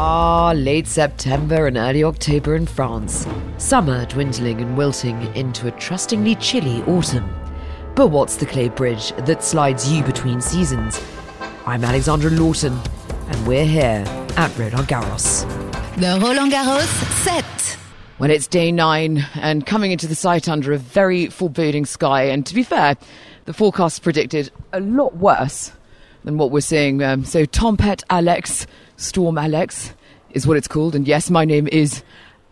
Ah, late September and early October in France. Summer dwindling and wilting into a trustingly chilly autumn. But what's the clay bridge that slides you between seasons? I'm Alexandra Lawton, and we're here at Roland Garros. The Roland Garros set. Well, it's day nine and coming into the site under a very foreboding sky. And to be fair, the forecast predicted a lot worse than what we're seeing. Um, so, Tempête Alex, Storm Alex, is what it's called. And yes, my name is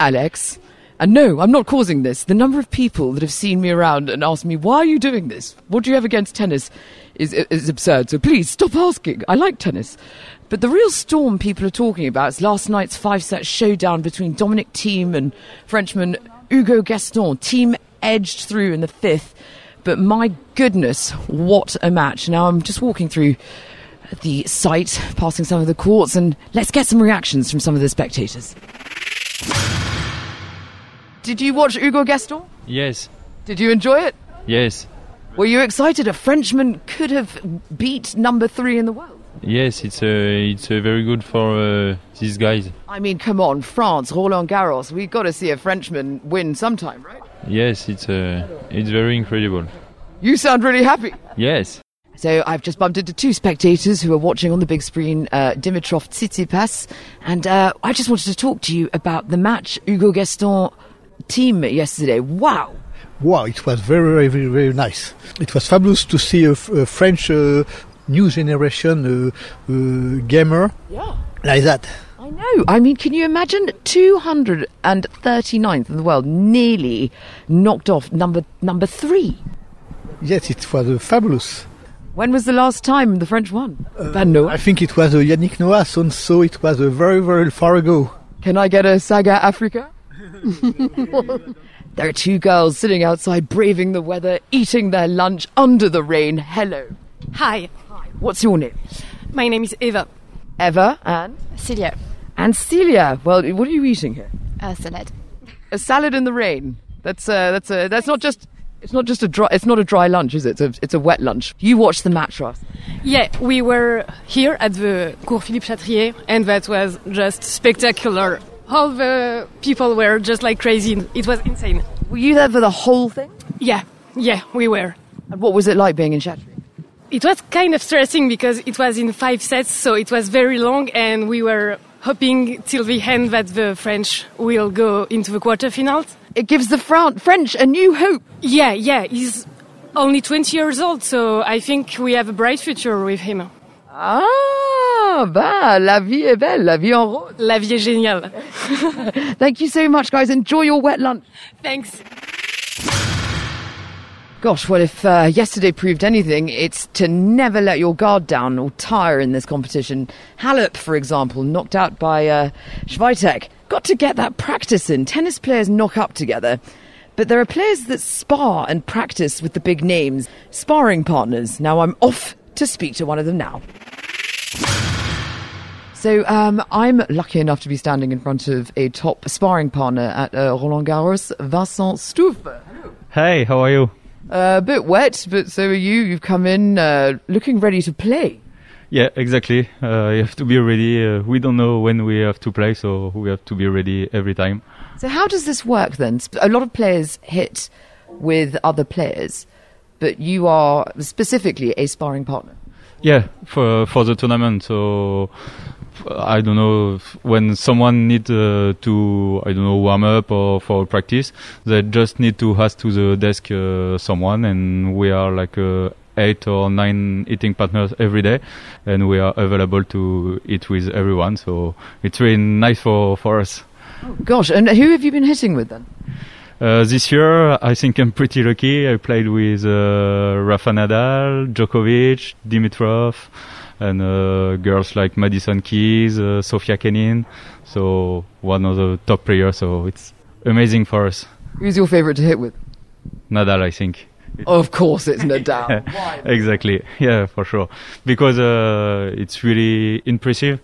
Alex. And no, I'm not causing this. The number of people that have seen me around and asked me, why are you doing this? What do you have against tennis? Is, is absurd. So please stop asking. I like tennis. But the real storm people are talking about is last night's five set showdown between Dominic Thiem and Frenchman Hugo Gaston. Team edged through in the fifth. But my goodness, what a match. Now I'm just walking through the site, passing some of the courts, and let's get some reactions from some of the spectators. Did you watch Hugo Gaston? Yes, Did you enjoy it? yes, Were you excited? A Frenchman could have beat number three in the world. yes. It's uh, it's uh, very good for uh, these guys. I mean, come on, France, Roland Garros. We've got to see a Frenchman win sometime, right? Yes, it's uh, it's very incredible. You sound really happy. Yes, So I've just bumped into two spectators who are watching on the big screen uh, Dimitrov Tsitsipas, and uh, I just wanted to talk to you about the match Hugo Gaston Thiem yesterday. Wow. Wow, it was very, very, very, very nice. It was fabulous to see a, f- a French uh, new generation uh, uh, gamer Yeah. like that. I know. I mean, can you imagine 239th in the world, nearly knocked off number number three? Yes, it was uh, fabulous. When was the last time the French won? Van Noah. I think it was uh, Yannick Noah, so, so it was uh, very, very far ago. Can I get a Saga Africa? there are two girls sitting outside, braving the weather, eating their lunch under the rain. Hello. Hi, Hi. What's your name? my name is Eva. Eva and Celia. and Celia. Well, what are you eating here? A salad. A salad in the rain. That's uh, that's uh, that's not just. It's not just a dry. It's not a dry lunch, is it? It's a, it's a wet lunch. You watched the match, Ross. Yeah, we were here at the Cours Philippe Chatrier, and that was just spectacular. All the people were just like crazy. It was insane. Were you there for the whole thing? Yeah, yeah, we were. And what was it like being in Chatrier? It was kind of stressing because it was in five sets, so it was very long, and we were hoping till the end that the French will go into the quarterfinals. It gives the Fran- French a new hope. Yeah, yeah, he's only 20 years old, so I think we have a bright future with him. Ah, bah, la vie est belle, la vie en rose. La vie est géniale. Thank you so much, guys. Enjoy your wet lunch. Thanks. Gosh, well, if uh, yesterday proved anything, it's to never let your guard down or tire in this competition. Halep, for example, knocked out by uh, Swiatek. Got to get that practice in. Tennis players knock up together. But there are players that spar and practice with the big names, sparring partners. Now I'm off to speak to one of them now. So um, I'm lucky enough to be standing in front of a top sparring partner at uh, Roland Garros, Vincent Stouff. Hey, how are you? Uh, a bit wet, but so are you. You've come in uh, looking ready to play. Yeah, exactly. Uh, you have to be ready. Uh, we don't know when we have to play, so we have to be ready every time. So how does this work then? A lot of players hit with other players, but you are specifically a sparring partner. Yeah, for for the tournament. So I don't know when someone need uh, to I don't know warm up or for practice, they just need to ask to the desk uh, someone, and we are like uh, eight or nine eating partners every day, and we are available to eat with everyone. So it's really nice for for us. Gosh, and who have you been hitting with then? Uh, this year, I think I'm pretty lucky. I played with uh, Rafa Nadal, Djokovic, Dimitrov, and uh, girls like Madison Keys, uh, Sofia Kenin. So one of the top players. So it's amazing for us. Who's your favourite to hit with? Nadal, I think. Of course, it's Nadal. exactly. Yeah, for sure. Because uh, it's really impressive.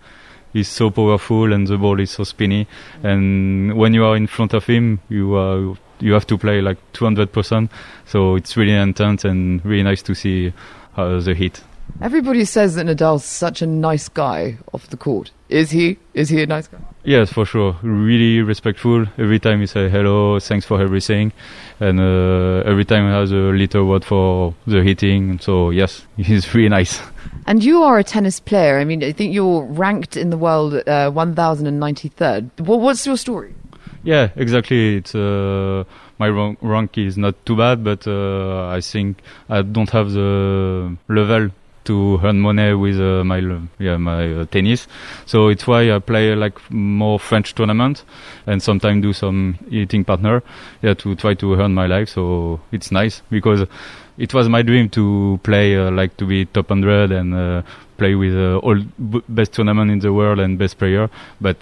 He's so powerful and the ball is so spinny. And when you are in front of him, you are you have to play like 200%. So it's really intense and really nice to see uh, the hit. Everybody says that Nadal's such a nice guy off the court. Is he? Is he a nice guy? Yes, for sure. Really respectful. Every time he say hello, thanks for everything, and uh, every time he has a little word for the hitting. So yes, he's really nice. And you are a tennis player. I mean, I think you're ranked in the world at uh, 1093rd. Well, what's your story? Yeah, exactly. It's uh, my rank, rank is not too bad, but uh, I think I don't have the level to earn money with uh, my yeah my uh, tennis. So it's why I play like more French tournament and sometimes do some eating partner yeah to try to earn my life. So it's nice because it was my dream to play uh, like to be top 100 and uh, play with uh, all b- best tournament in the world and best player, but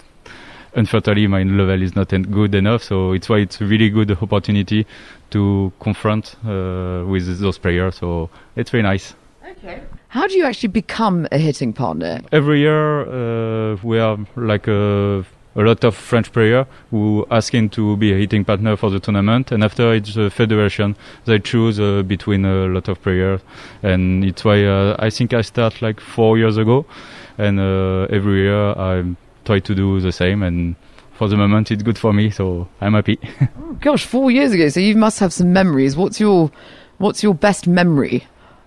unfortunately my level is not good enough so it's why it's a really good opportunity to confront uh, with those players so it's very nice Okay. How do you actually become a hitting partner? every year uh, we have like a, a lot of French players who asking to be a hitting partner for the tournament, and after it's the federation they choose uh, between a lot of players, and it's why uh, I think I start like four years ago, and uh, every year I try to do the same, and for the moment it's good for me, so I'm happy. Oh, gosh, four years ago. So you must have some memories. What's your What's your best memory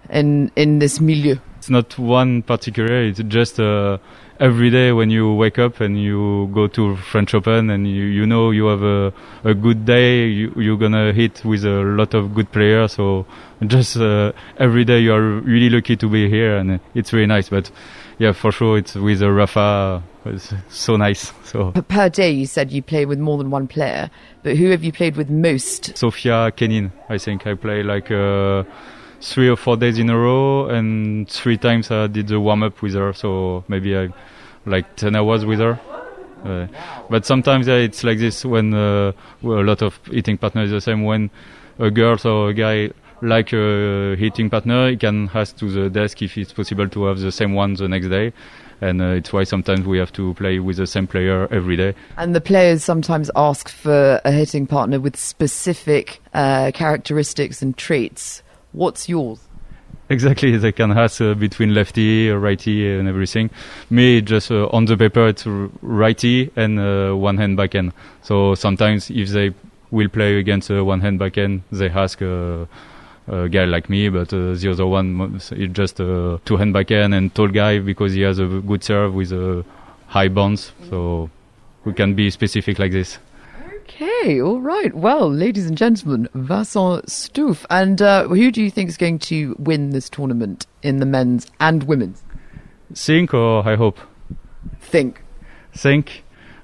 in in this milieu? it's not one particular. It's just uh, every day when you wake up and you go to French Open and you, you know you have a, a good day. You, you're gonna hit with a lot of good players. So just uh, every day you are really lucky to be here, and it's really nice. But yeah, for sure, it's with a Rafa. It's so nice. So Per- Per day, you said you play with more than one player, but who have you played with most? Sofia Kenin, I think I play like. Uh, Three or four days in a row, and three times I did the warm up with her. So maybe I like 10 hours with her. Uh, but sometimes yeah, it's like this when uh, well, a lot of eating partner is the same. When a girl or a guy like a eating partner, he can ask to the desk if it's possible to have the same one the next day. And uh, it's why sometimes we have to play with the same player every day. And the players sometimes ask for a hitting partner with specific uh, characteristics and traits. What's yours? Exactly, they can ask uh, between lefty, uh, righty, and everything. Me, just uh, on the paper, it's righty and uh, one hand backhand. So sometimes, if they will play against a one hand backhand, they ask uh, a guy like me. But uh, the other one is just a two hand backhand and tall guy because he has a good serve with a high bounce. So we can be specific like this. Okay, all right. Well, ladies and gentlemen, Vincent Stouff. And uh, who do you think is going to win this tournament in the men's and women's? Think or I hope. Think. think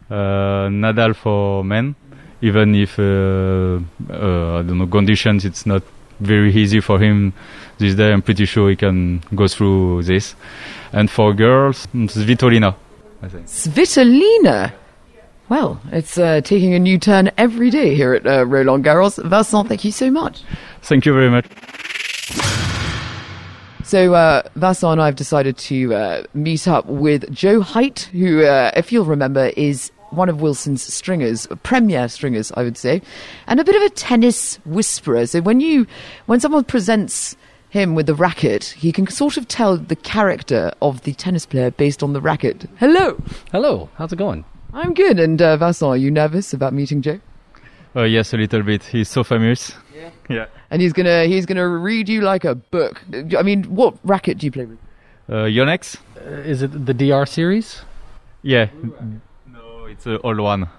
uh, Nadal for men, even if uh, uh, I don't know conditions, it's not very easy for him this day. I'm pretty sure he can go through this. And for girls, Svitolina, I think. Svitolina. Well, it's uh, taking a new turn every day here at uh, Roland Garros. Vincent, thank you so much. Thank you very much. So, uh, Vincent and I have decided to uh, meet up with Joe Height, who, uh, if you'll remember, is one of Wilson's stringers, premier stringers, I would say, and a bit of a tennis whisperer. So when you, when someone presents him with the racket, he can sort of tell the character of the tennis player based on the racket. Hello, Hello, how's it going? I'm good. And uh, Vincent, are you nervous about meeting Joe? Uh, yes, a little bit. He's so famous. Yeah. Yeah. And he's gonna he's gonna read you like a book. I mean, what racket do you play with? Uh, Yonex? Uh, is it the DR series? Yeah. No, it's an old one.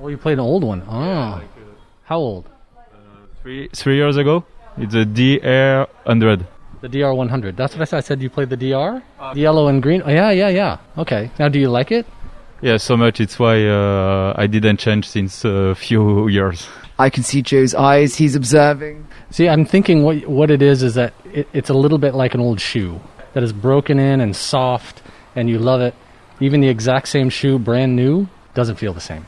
Oh, you played an old one. Oh, how old? Three three years ago. It's a DR hundred. The DR 100. That's what I said. I said you played the DR, the yellow and green. Oh yeah, yeah, yeah. Okay. Now, do you like it? Yeah, so much. It's why uh, I didn't change since a few years. I can see Joe's eyes. He's observing. See, I'm thinking what what it is is that it, it's a little bit like an old shoe that is broken in and soft, and you love it. Even the exact same shoe, brand new, doesn't feel the same.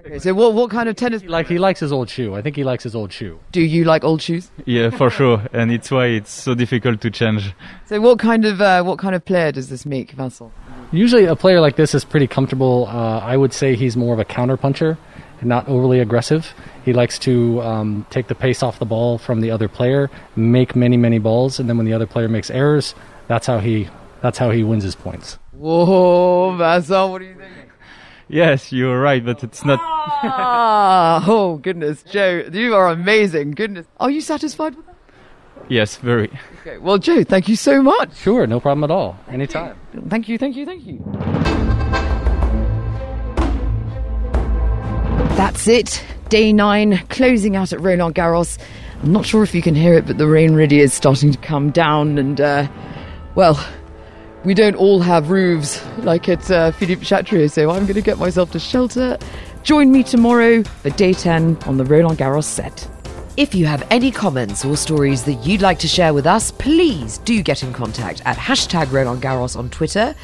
Okay, so what what kind of tennis He like he likes his old shoe. I think he likes his old shoe. do you like old shoes? Yeah, for sure, and it's why it's so difficult to change. So what kind of uh, what kind of player does this make, Vincent? Usually, a player like this is pretty comfortable. Uh, I would say he's more of a counter puncher, not overly aggressive. He likes to um, take the pace off the ball from the other player, make many many balls, and then when the other player makes errors, that's how he that's how he wins his points. Whoa, Vincent, what do you think? Yes, you're right, but it's not. ah, oh goodness, Joe, you are amazing. Goodness, are you satisfied with that? Yes, very. Okay, well, Joe, thank you so much. Sure, no problem at all. Anytime. Thank you, thank you, thank you. That's it. Day nine, closing out at Roland Garros. I'm not sure if you can hear it, but the rain really is starting to come down, and uh, well, we don't all have roofs like at uh, Philippe Chatrier, so I'm going to get myself to shelter. Join me tomorrow for day 10 on the Roland Garros set. If you have any comments or stories that you'd like to share with us, please do get in contact at hashtag Roland Garros on Twitter,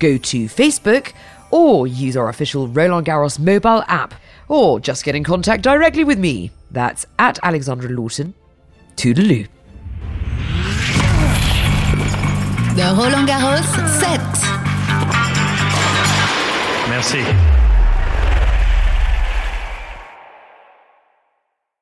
go to Facebook, or use our official Roland Garros mobile app, or just get in contact directly with me. That's at Alexandra Lawton. Toodaloo. The Roland Garros set. Merci.